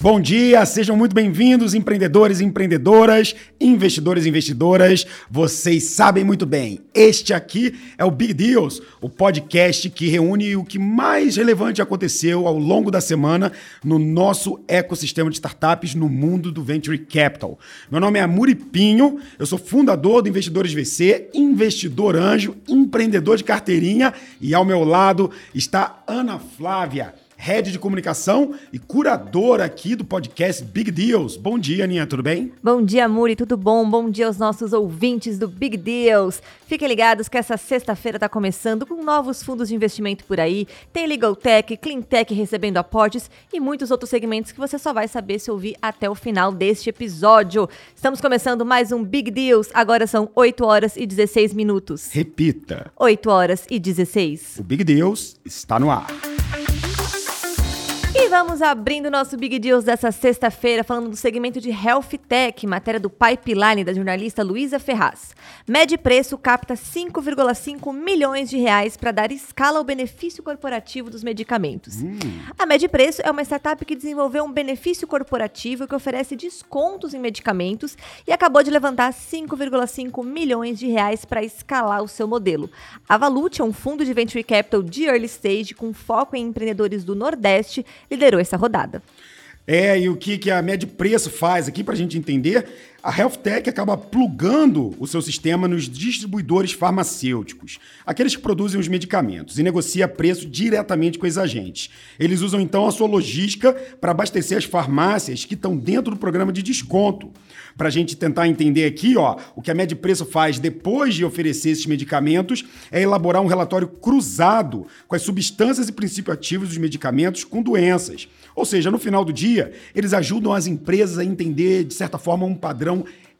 Bom dia, sejam muito bem-vindos, empreendedores e empreendedoras, investidores e investidoras. Vocês sabem muito bem, este aqui é o Big Deals, o podcast que reúne o que mais relevante aconteceu ao longo da semana no nosso ecossistema de startups no mundo do Venture Capital. Meu nome é Amuri Pinho, eu sou fundador do Investidores VC, investidor anjo, empreendedor de carteirinha e ao meu lado está Ana Flávia head de comunicação e curadora aqui do podcast Big Deals. Bom dia, Aninha, tudo bem? Bom dia, Muri, tudo bom? Bom dia aos nossos ouvintes do Big Deals. Fiquem ligados que essa sexta-feira está começando com novos fundos de investimento por aí. Tem Legal Tech, Clean Tech recebendo aportes e muitos outros segmentos que você só vai saber se ouvir até o final deste episódio. Estamos começando mais um Big Deals. Agora são 8 horas e 16 minutos. Repita. 8 horas e 16. O Big Deals está no ar. E vamos abrindo nosso Big Deals dessa sexta-feira falando do segmento de Health Tech, matéria do Pipeline da jornalista Luísa Ferraz. Mede Preço capta 5,5 milhões de reais para dar escala ao benefício corporativo dos medicamentos. Hum. A Mede Preço é uma startup que desenvolveu um benefício corporativo que oferece descontos em medicamentos e acabou de levantar 5,5 milhões de reais para escalar o seu modelo. A Valute é um fundo de venture capital de early stage com foco em empreendedores do Nordeste liderou essa rodada. É, e o que, que a média preço faz aqui para a gente entender? A HealthTech acaba plugando o seu sistema nos distribuidores farmacêuticos, aqueles que produzem os medicamentos, e negocia preço diretamente com os agentes. Eles usam então a sua logística para abastecer as farmácias que estão dentro do programa de desconto. Para a gente tentar entender aqui, ó, o que a média preço faz depois de oferecer esses medicamentos é elaborar um relatório cruzado com as substâncias e princípios ativos dos medicamentos com doenças. Ou seja, no final do dia, eles ajudam as empresas a entender, de certa forma, um padrão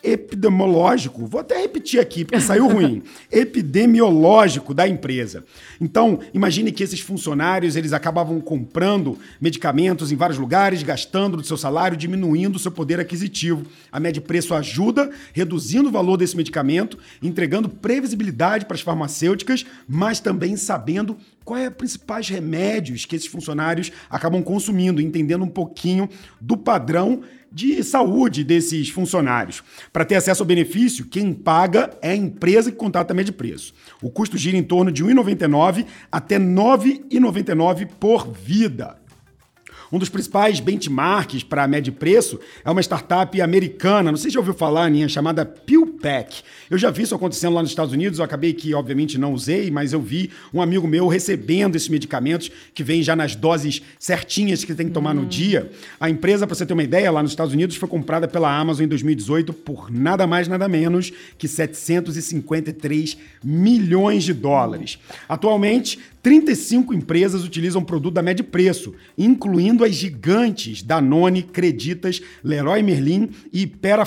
epidemiológico, vou até repetir aqui porque saiu ruim, epidemiológico da empresa. Então, imagine que esses funcionários, eles acabavam comprando medicamentos em vários lugares, gastando do seu salário, diminuindo o seu poder aquisitivo. A média preço ajuda, reduzindo o valor desse medicamento, entregando previsibilidade para as farmacêuticas, mas também sabendo quais é os principais remédios que esses funcionários acabam consumindo, entendendo um pouquinho do padrão de saúde desses funcionários. Para ter acesso ao benefício, quem paga é a empresa que contrata a média preço. O custo gira em torno de R$ 1,99 até R$ 9,99 por vida. Um dos principais benchmarks para a média preço é uma startup americana, não sei se já ouviu falar, Aninha, chamada PillPack. Eu já vi isso acontecendo lá nos Estados Unidos, eu acabei que, obviamente, não usei, mas eu vi um amigo meu recebendo esses medicamentos que vêm já nas doses certinhas que tem que tomar hum. no dia. A empresa, para você ter uma ideia, lá nos Estados Unidos foi comprada pela Amazon em 2018 por nada mais, nada menos que 753 milhões de dólares. Atualmente, 35 empresas utilizam o produto da média preço, incluindo as gigantes Danone, Creditas, Leroy Merlin e Pera.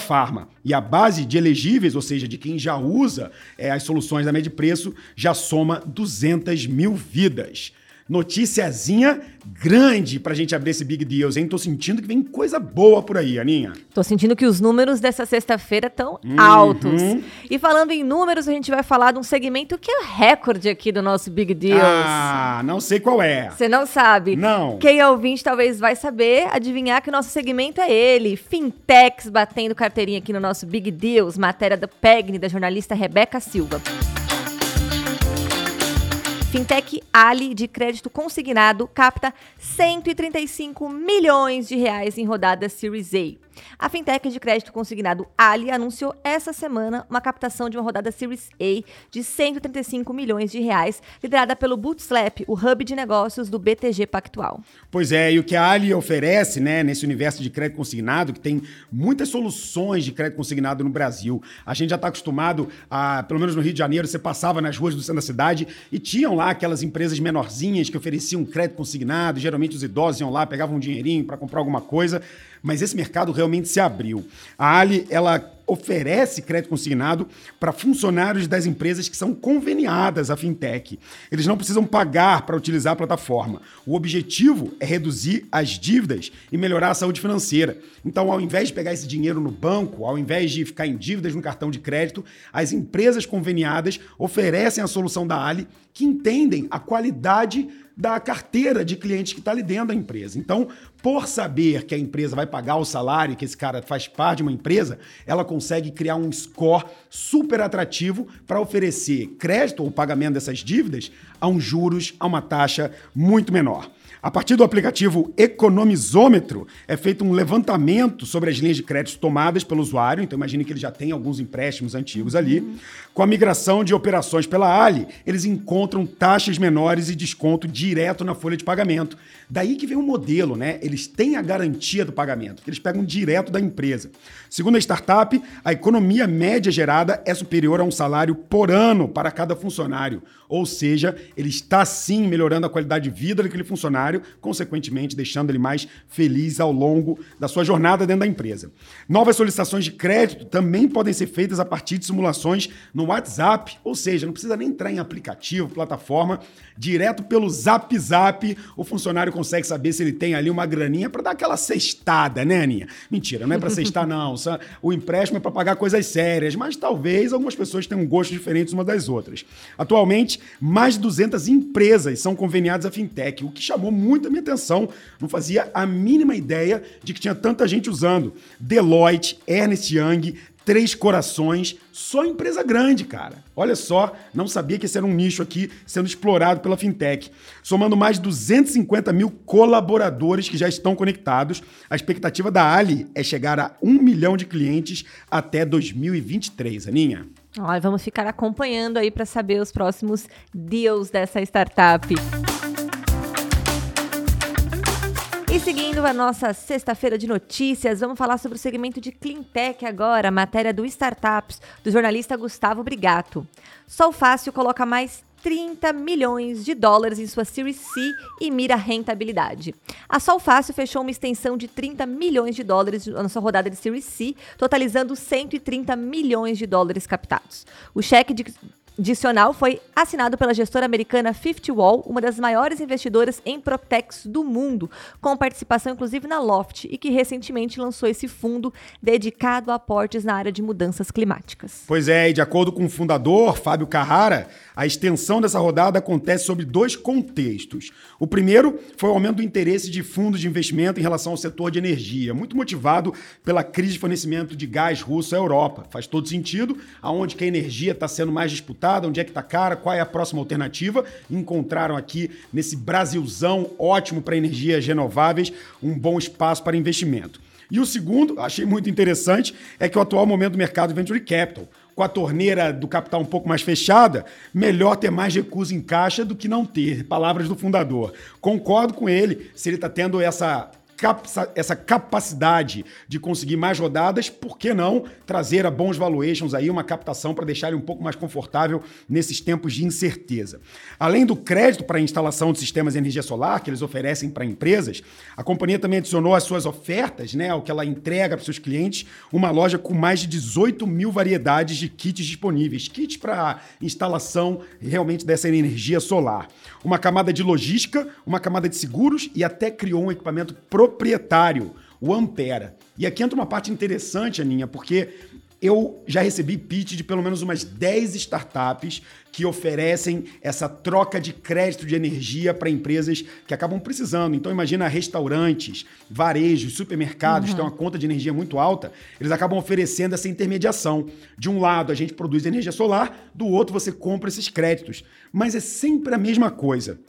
E a base de elegíveis, ou seja, de quem já usa é, as soluções da média preço, já soma 200 mil vidas. Noticiazinha grande pra gente abrir esse Big Deals, hein? Tô sentindo que vem coisa boa por aí, Aninha. Tô sentindo que os números dessa sexta-feira estão uhum. altos. E falando em números, a gente vai falar de um segmento que é recorde aqui do nosso Big Deals. Ah, não sei qual é. Você não sabe? Não. Quem é ouvinte talvez vai saber, adivinhar que o nosso segmento é ele. Fintechs batendo carteirinha aqui no nosso Big Deals, matéria da PEGNI, da jornalista Rebeca Silva. Fintech Ali de crédito consignado capta 135 milhões de reais em rodada Series A. A fintech de crédito consignado Ali anunciou essa semana uma captação de uma rodada Series A de 135 milhões de reais, liderada pelo Bootstrap, o hub de negócios do BTG Pactual. Pois é, e o que a Ali oferece, né, nesse universo de crédito consignado, que tem muitas soluções de crédito consignado no Brasil. A gente já está acostumado a, pelo menos no Rio de Janeiro, você passava nas ruas do centro da cidade e tinham lá aquelas empresas menorzinhas que ofereciam crédito consignado, geralmente os idosos iam lá, pegavam um dinheirinho para comprar alguma coisa mas esse mercado realmente se abriu. A Ali, ela oferece crédito consignado para funcionários das empresas que são conveniadas à fintech. Eles não precisam pagar para utilizar a plataforma. O objetivo é reduzir as dívidas e melhorar a saúde financeira. Então, ao invés de pegar esse dinheiro no banco, ao invés de ficar em dívidas no cartão de crédito, as empresas conveniadas oferecem a solução da Ali que entendem a qualidade da carteira de clientes que está ali dentro da empresa. Então, por saber que a empresa vai pagar o salário, que esse cara faz parte de uma empresa, ela consegue criar um score super atrativo para oferecer crédito ou pagamento dessas dívidas a um juros, a uma taxa muito menor. A partir do aplicativo Economizômetro, é feito um levantamento sobre as linhas de crédito tomadas pelo usuário, então imagine que ele já tem alguns empréstimos antigos ali. Uhum. Com a migração de operações pela Ali, eles encontram taxas menores e desconto direto na folha de pagamento. Daí que vem o modelo, né? Eles têm a garantia do pagamento, que eles pegam direto da empresa. Segundo a startup, a economia média gerada é superior a um salário por ano para cada funcionário. Ou seja, ele está sim melhorando a qualidade de vida daquele funcionário, consequentemente deixando ele mais feliz ao longo da sua jornada dentro da empresa. Novas solicitações de crédito também podem ser feitas a partir de simulações no WhatsApp, ou seja, não precisa nem entrar em aplicativo, plataforma, direto pelo Zap Zap, o funcionário consegue saber se ele tem ali uma graninha para dar aquela cestada, né, Aninha? Mentira, não é para cestar não. O empréstimo é para pagar coisas sérias, mas talvez algumas pessoas tenham um gosto diferentes umas das outras. Atualmente, mais de 200 empresas são conveniadas à fintech, o que chamou muito a minha atenção. Não fazia a mínima ideia de que tinha tanta gente usando. Deloitte, Ernest Young, Três Corações, só empresa grande, cara. Olha só, não sabia que esse era um nicho aqui sendo explorado pela fintech. Somando mais de 250 mil colaboradores que já estão conectados, a expectativa da Ali é chegar a um milhão de clientes até 2023, Aninha. Olha, vamos ficar acompanhando aí para saber os próximos deals dessa startup. Seguindo a nossa sexta-feira de notícias, vamos falar sobre o segmento de Cleantech agora, matéria do Startups, do jornalista Gustavo Brigato. Sol Fácil coloca mais 30 milhões de dólares em sua Series C e mira rentabilidade. A Sol Fácil fechou uma extensão de 30 milhões de dólares na sua rodada de Series C, totalizando 130 milhões de dólares captados. O cheque de adicional foi assinado pela gestora americana Fifty Wall, uma das maiores investidoras em Proptex do mundo, com participação inclusive na Loft e que recentemente lançou esse fundo dedicado a aportes na área de mudanças climáticas. Pois é, e de acordo com o fundador, Fábio Carrara, a extensão dessa rodada acontece sobre dois contextos. O primeiro foi o aumento do interesse de fundos de investimento em relação ao setor de energia, muito motivado pela crise de fornecimento de gás russo à Europa. Faz todo sentido, aonde que a energia está sendo mais disputada, onde é que está cara, qual é a próxima alternativa. Encontraram aqui nesse Brasilzão ótimo para energias renováveis um bom espaço para investimento. E o segundo, achei muito interessante, é que o atual momento do mercado Venture Capital com a torneira do capital um pouco mais fechada, melhor ter mais recursos em caixa do que não ter. Palavras do fundador. Concordo com ele, se ele está tendo essa essa capacidade de conseguir mais rodadas, por que não trazer a bons valuations aí, uma captação para deixar ele um pouco mais confortável nesses tempos de incerteza. Além do crédito para a instalação de sistemas de energia solar que eles oferecem para empresas, a companhia também adicionou às suas ofertas, né, o que ela entrega para seus clientes, uma loja com mais de 18 mil variedades de kits disponíveis, kits para instalação realmente dessa energia solar. Uma camada de logística, uma camada de seguros e até criou um equipamento pro proprietário, o Ampera. E aqui entra uma parte interessante, Aninha, porque eu já recebi pitch de pelo menos umas 10 startups que oferecem essa troca de crédito de energia para empresas que acabam precisando. Então imagina restaurantes, varejos, supermercados, uhum. têm uma conta de energia muito alta, eles acabam oferecendo essa intermediação. De um lado a gente produz energia solar, do outro você compra esses créditos. Mas é sempre a mesma coisa.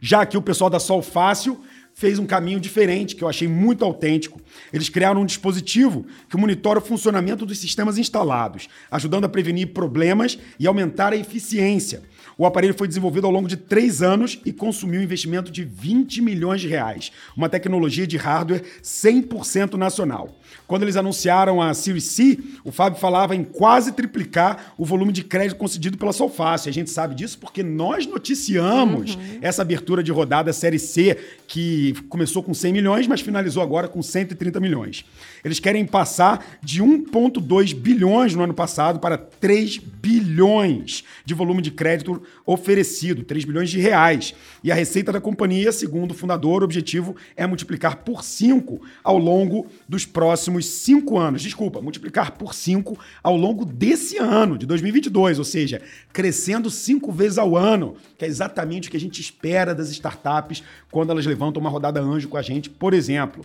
Já que o pessoal da Sol Fácil fez um caminho diferente, que eu achei muito autêntico. Eles criaram um dispositivo que monitora o funcionamento dos sistemas instalados, ajudando a prevenir problemas e aumentar a eficiência. O aparelho foi desenvolvido ao longo de três anos e consumiu um investimento de 20 milhões de reais, uma tecnologia de hardware 100% nacional. Quando eles anunciaram a Series C, o Fábio falava em quase triplicar o volume de crédito concedido pela Solfácil. A gente sabe disso porque nós noticiamos uhum. essa abertura de rodada Série C, que que começou com 100 milhões, mas finalizou agora com 130 milhões. Eles querem passar de 1,2 bilhões no ano passado para 3 bilhões de volume de crédito oferecido, 3 bilhões de reais. E a receita da companhia, segundo o fundador, o objetivo é multiplicar por 5 ao longo dos próximos 5 anos. Desculpa, multiplicar por 5 ao longo desse ano, de 2022, ou seja, crescendo 5 vezes ao ano, que é exatamente o que a gente espera das startups quando elas levantam uma rodada anjo com a gente, por exemplo.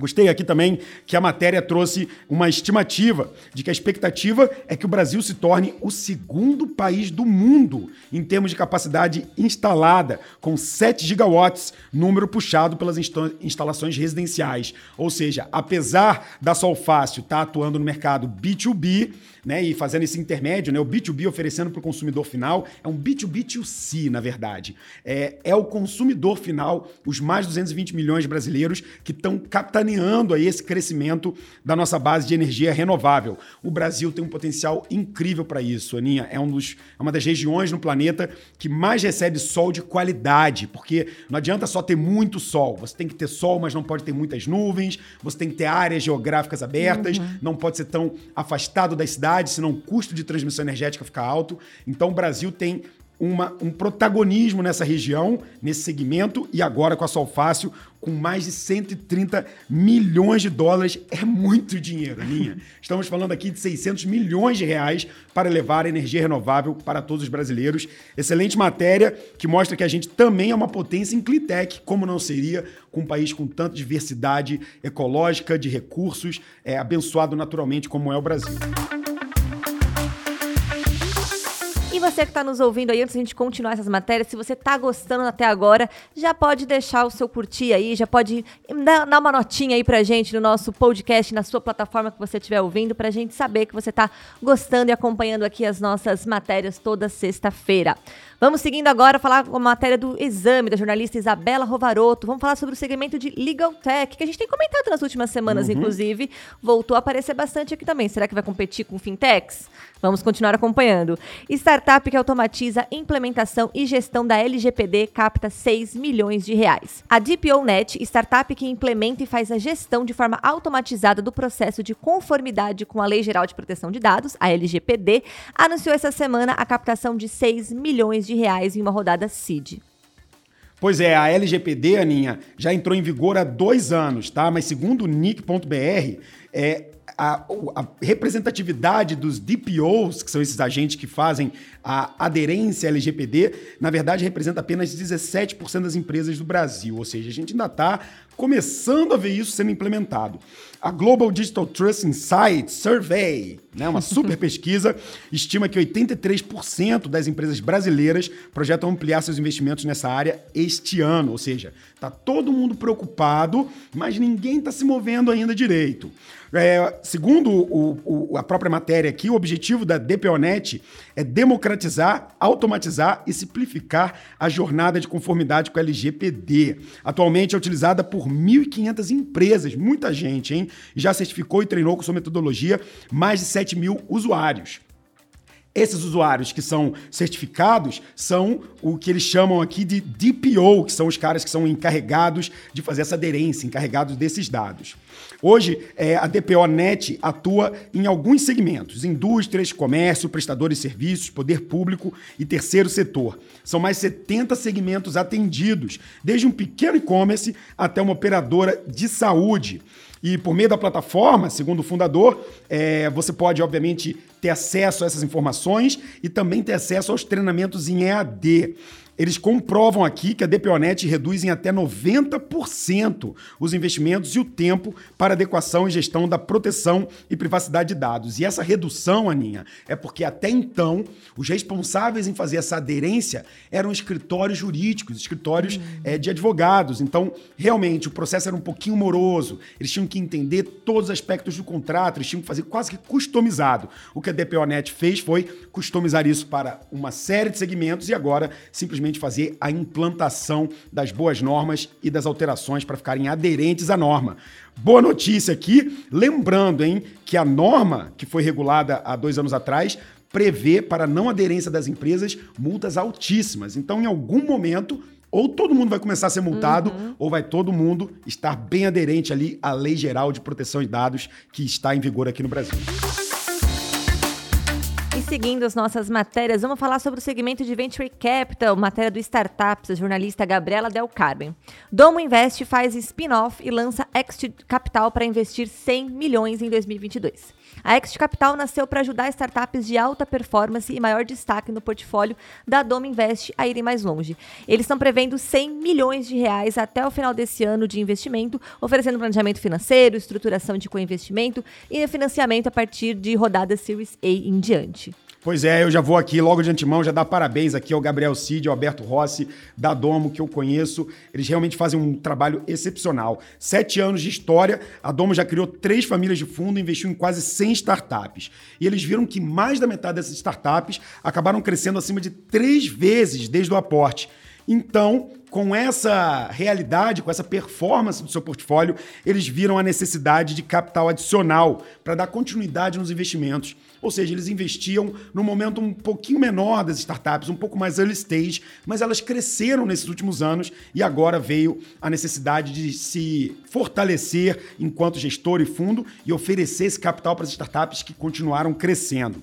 Gostei aqui também que a matéria trouxe uma estimativa de que a expectativa é que o Brasil se torne o segundo país do mundo em termos de capacidade instalada, com 7 gigawatts, número puxado pelas instalações residenciais. Ou seja, apesar da Solfácil estar tá atuando no mercado B2B, né, e fazendo esse intermédio, né, o B2B oferecendo para o consumidor final, é um B2B2C, na verdade. É, é o consumidor final, os mais de 220 milhões de brasileiros que estão capitaneando aí esse crescimento da nossa base de energia renovável. O Brasil tem um potencial incrível para isso, Aninha. É, um dos, é uma das regiões no planeta que mais recebe sol de qualidade, porque não adianta só ter muito sol. Você tem que ter sol, mas não pode ter muitas nuvens, você tem que ter áreas geográficas abertas, uhum. não pode ser tão afastado das cidades senão o custo de transmissão energética fica alto. Então o Brasil tem uma, um protagonismo nessa região, nesse segmento, e agora com a Solfácil, com mais de 130 milhões de dólares. É muito dinheiro, Aninha. Estamos falando aqui de 600 milhões de reais para levar a energia renovável para todos os brasileiros. Excelente matéria que mostra que a gente também é uma potência em Clitec, como não seria com um país com tanta diversidade ecológica, de recursos, é, abençoado naturalmente como é o Brasil. Você que está nos ouvindo aí, antes a gente continuar essas matérias, se você está gostando até agora, já pode deixar o seu curtir aí, já pode dar uma notinha aí pra gente no nosso podcast, na sua plataforma que você estiver ouvindo, pra gente saber que você está gostando e acompanhando aqui as nossas matérias toda sexta-feira. Vamos seguindo agora falar com a matéria do exame da jornalista Isabela Rovaroto. Vamos falar sobre o segmento de Legal Tech, que a gente tem comentado nas últimas semanas, uhum. inclusive. Voltou a aparecer bastante aqui também. Será que vai competir com fintechs? Vamos continuar acompanhando. Startup que automatiza implementação e gestão da LGPD capta 6 milhões de reais. A DPONet, startup que implementa e faz a gestão de forma automatizada do processo de conformidade com a Lei Geral de Proteção de Dados, a LGPD, anunciou essa semana a captação de 6 milhões de reais em uma rodada CID. Pois é, a LGPD, Aninha, já entrou em vigor há dois anos, tá? Mas segundo o NIC.br, é, a, a, representatividade dos DPOs, que são esses agentes que fazem a aderência LGPD, na verdade representa apenas 17% das empresas do Brasil. Ou seja, a gente ainda está começando a ver isso sendo implementado. A Global Digital Trust Insight Survey, né, uma super pesquisa, estima que 83% das empresas brasileiras projetam ampliar seus investimentos nessa área este ano. Ou seja, está todo mundo preocupado, mas ninguém está se movendo ainda direito. É, segundo o, o, a própria matéria aqui, o objetivo da DPONet é democratizar, automatizar e simplificar a jornada de conformidade com a LGPD. Atualmente é utilizada por 1.500 empresas, muita gente, hein? Já certificou e treinou com sua metodologia mais de 7 mil usuários. Esses usuários que são certificados são o que eles chamam aqui de DPO, que são os caras que são encarregados de fazer essa aderência, encarregados desses dados. Hoje, é, a DPO Net atua em alguns segmentos: indústrias, comércio, prestadores de serviços, poder público e terceiro setor. São mais 70 segmentos atendidos, desde um pequeno e-commerce até uma operadora de saúde. E por meio da plataforma, segundo o fundador, é, você pode, obviamente, ter acesso a essas informações e também ter acesso aos treinamentos em EAD. Eles comprovam aqui que a DPONet reduz em até 90% os investimentos e o tempo para adequação e gestão da proteção e privacidade de dados. E essa redução, Aninha, é porque até então os responsáveis em fazer essa aderência eram escritórios jurídicos, escritórios uhum. é, de advogados. Então, realmente, o processo era um pouquinho moroso. Eles tinham que entender todos os aspectos do contrato, eles tinham que fazer quase que customizado. O que a DPONet fez foi customizar isso para uma série de segmentos e agora simplesmente simplesmente fazer a implantação das boas normas e das alterações para ficarem aderentes à norma. Boa notícia aqui, lembrando, hein, que a norma que foi regulada há dois anos atrás prevê para não aderência das empresas multas altíssimas. Então, em algum momento, Ou todo mundo vai começar a ser multado, uhum. ou vai todo mundo estar bem aderente ali à Lei Geral de Proteção de Dados que está em vigor aqui no Brasil. Seguindo as nossas matérias, vamos falar sobre o segmento de Venture Capital, matéria do Startups, a jornalista Gabriela Del Carmen. Domo Invest faz spin-off e lança Exit Capital para investir 100 milhões em 2022. A Exit Capital nasceu para ajudar startups de alta performance e maior destaque no portfólio da Domo Invest a irem mais longe. Eles estão prevendo 100 milhões de reais até o final desse ano de investimento, oferecendo planejamento financeiro, estruturação de co-investimento e financiamento a partir de rodadas Series A em diante. Pois é, eu já vou aqui logo de antemão já dar parabéns aqui ao Gabriel Cid, ao Alberto Rossi, da Domo, que eu conheço. Eles realmente fazem um trabalho excepcional. Sete anos de história, a Domo já criou três famílias de fundo investiu em quase 100 startups. E eles viram que mais da metade dessas startups acabaram crescendo acima de três vezes desde o aporte. Então, com essa realidade, com essa performance do seu portfólio, eles viram a necessidade de capital adicional para dar continuidade nos investimentos. Ou seja, eles investiam no momento um pouquinho menor das startups, um pouco mais early stage, mas elas cresceram nesses últimos anos e agora veio a necessidade de se fortalecer enquanto gestor e fundo e oferecer esse capital para as startups que continuaram crescendo.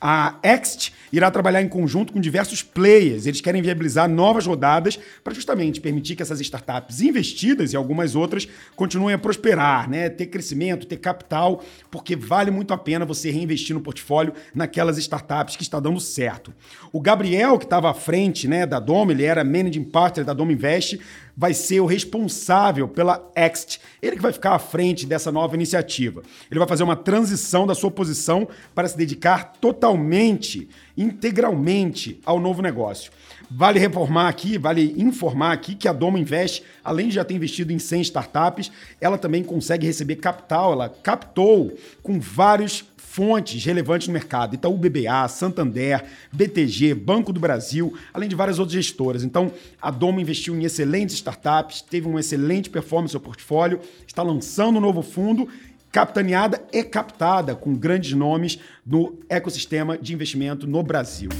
A Ext irá trabalhar em conjunto com diversos players. Eles querem viabilizar novas rodadas para permitir que essas startups investidas e algumas outras continuem a prosperar, né? ter crescimento, ter capital, porque vale muito a pena você reinvestir no portfólio naquelas startups que está dando certo. O Gabriel, que estava à frente né, da Dom, ele era managing partner da Dom Invest, vai ser o responsável pela Ext. Ele que vai ficar à frente dessa nova iniciativa. Ele vai fazer uma transição da sua posição para se dedicar totalmente, integralmente ao novo negócio. Vale reformar aqui, vale informar aqui que a Domo Invest, além de já ter investido em 100 startups, ela também consegue receber capital, ela captou com vários fontes relevantes no mercado, Itaú BBA, Santander, BTG, Banco do Brasil, além de várias outras gestoras. Então, a Domo investiu em excelentes startups, teve uma excelente performance no seu portfólio, está lançando um novo fundo capitaneada e captada com grandes nomes no ecossistema de investimento no Brasil.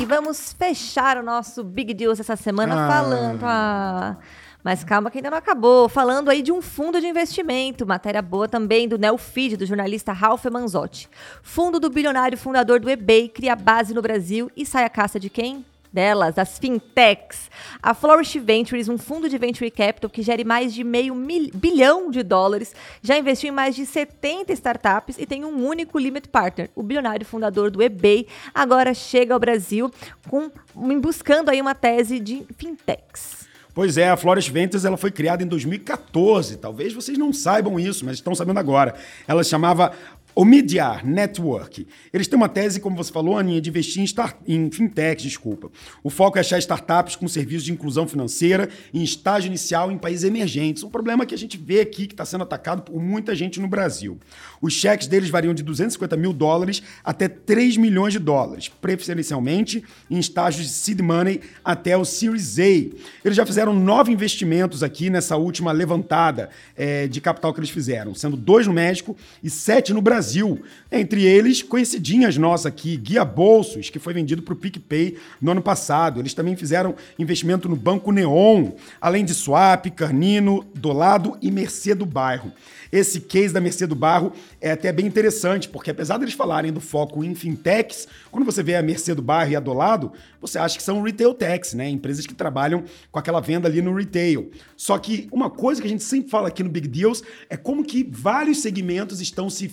E vamos fechar o nosso Big Deals essa semana ah. falando. Ah, mas calma que ainda não acabou. Falando aí de um fundo de investimento. Matéria boa também do Neofeed, do jornalista Ralph Manzotti. Fundo do bilionário fundador do eBay cria base no Brasil e sai a caça de quem? delas, as fintechs. A Flourish Ventures, um fundo de venture capital que gere mais de meio mil, bilhão de dólares, já investiu em mais de 70 startups e tem um único limit partner, o bilionário fundador do eBay, agora chega ao Brasil com, buscando aí uma tese de fintechs. Pois é, a Flores Ventures ela foi criada em 2014. Talvez vocês não saibam isso, mas estão sabendo agora. Ela chamava o Media Network. Eles têm uma tese, como você falou, Aninha, de investir em, start, em fintechs, desculpa. O foco é achar startups com serviços de inclusão financeira em estágio inicial em países emergentes. Um problema que a gente vê aqui que está sendo atacado por muita gente no Brasil. Os cheques deles variam de 250 mil dólares até 3 milhões de dólares, preferencialmente em estágios de seed money até o Series A. Eles já fizeram nove investimentos aqui nessa última levantada é, de capital que eles fizeram, sendo dois no México e sete no Brasil. Brasil. Entre eles, conhecidinhas nossas aqui, Guia Bolsos, que foi vendido para o PicPay no ano passado. Eles também fizeram investimento no Banco Neon, além de Swap, Carnino, Dolado e Mercê do Bairro. Esse case da Mercê do Barro é até bem interessante, porque apesar deles falarem do foco em fintechs, quando você vê a Mercê do Barro e a do lado, você acha que são retail techs, né? Empresas que trabalham com aquela venda ali no retail. Só que uma coisa que a gente sempre fala aqui no Big Deals é como que vários segmentos estão se.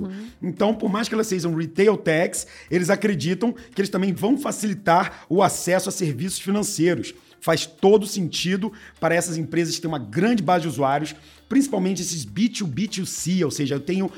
Uhum. Então, por mais que elas sejam retail techs, eles acreditam que eles também vão facilitar o acesso a serviços financeiros faz todo sentido para essas empresas que têm uma grande base de usuários, principalmente esses B2B2C, ou seja, eu tenho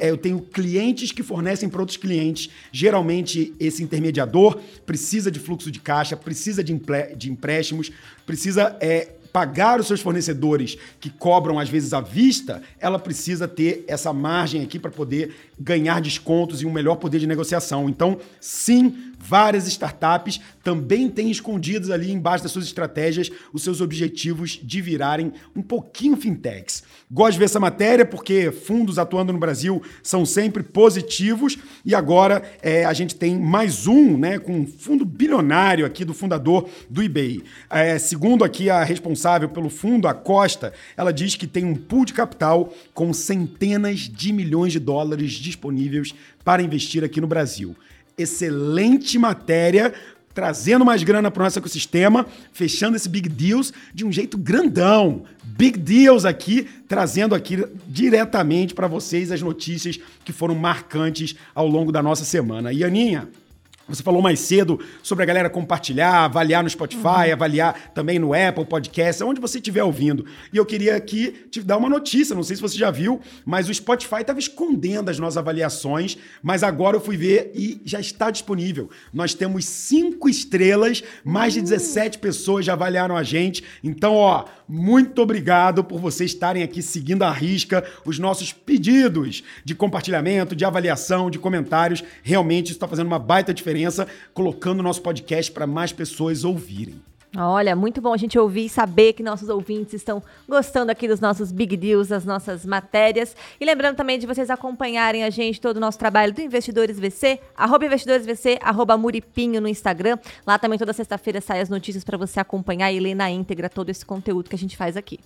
é, eu tenho clientes que fornecem para outros clientes. Geralmente, esse intermediador precisa de fluxo de caixa, precisa de, de empréstimos, precisa é, pagar os seus fornecedores que cobram às vezes à vista, ela precisa ter essa margem aqui para poder ganhar descontos e um melhor poder de negociação. Então, sim, Várias startups também têm escondidos ali embaixo das suas estratégias os seus objetivos de virarem um pouquinho fintechs. Gosto de ver essa matéria porque fundos atuando no Brasil são sempre positivos e agora é, a gente tem mais um, né, com um fundo bilionário aqui do fundador do eBay. É, segundo aqui a responsável pelo fundo, a Costa, ela diz que tem um pool de capital com centenas de milhões de dólares disponíveis para investir aqui no Brasil. Excelente matéria trazendo mais grana para o nosso ecossistema, fechando esse Big Deals de um jeito grandão. Big Deals aqui, trazendo aqui diretamente para vocês as notícias que foram marcantes ao longo da nossa semana. E Aninha, você falou mais cedo sobre a galera compartilhar, avaliar no Spotify, uhum. avaliar também no Apple Podcast, onde você estiver ouvindo. E eu queria aqui te dar uma notícia, não sei se você já viu, mas o Spotify estava escondendo as nossas avaliações, mas agora eu fui ver e já está disponível. Nós temos cinco estrelas, mais de 17 pessoas já avaliaram a gente. Então, ó, muito obrigado por vocês estarem aqui seguindo à risca os nossos pedidos de compartilhamento, de avaliação, de comentários. Realmente isso está fazendo uma baita diferença, colocando o nosso podcast para mais pessoas ouvirem. Olha, muito bom a gente ouvir e saber que nossos ouvintes estão gostando aqui dos nossos big deals, das nossas matérias. E lembrando também de vocês acompanharem a gente, todo o nosso trabalho do Investidores VC, arroba investidoresvc, arroba Muripinho no Instagram. Lá também toda sexta-feira saem as notícias para você acompanhar e ler na íntegra todo esse conteúdo que a gente faz aqui.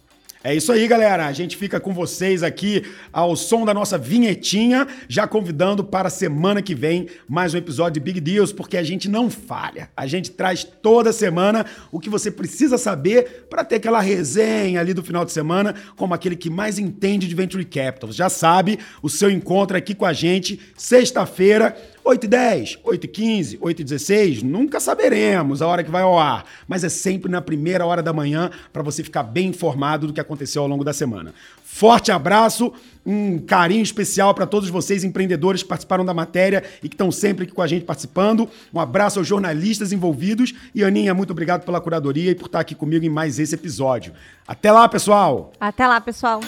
É isso aí, galera. A gente fica com vocês aqui ao som da nossa vinhetinha, já convidando para a semana que vem mais um episódio de Big Deals, porque a gente não falha. A gente traz toda semana o que você precisa saber para ter aquela resenha ali do final de semana, como aquele que mais entende de Venture Capital. Já sabe, o seu encontro aqui com a gente, sexta-feira 8 e 10, 8 e 15, 8 e 16, nunca saberemos a hora que vai ao ar, mas é sempre na primeira hora da manhã para você ficar bem informado do que aconteceu ao longo da semana. Forte abraço, um carinho especial para todos vocês empreendedores que participaram da matéria e que estão sempre aqui com a gente participando. Um abraço aos jornalistas envolvidos e Aninha, muito obrigado pela curadoria e por estar aqui comigo em mais esse episódio. Até lá, pessoal. Até lá, pessoal.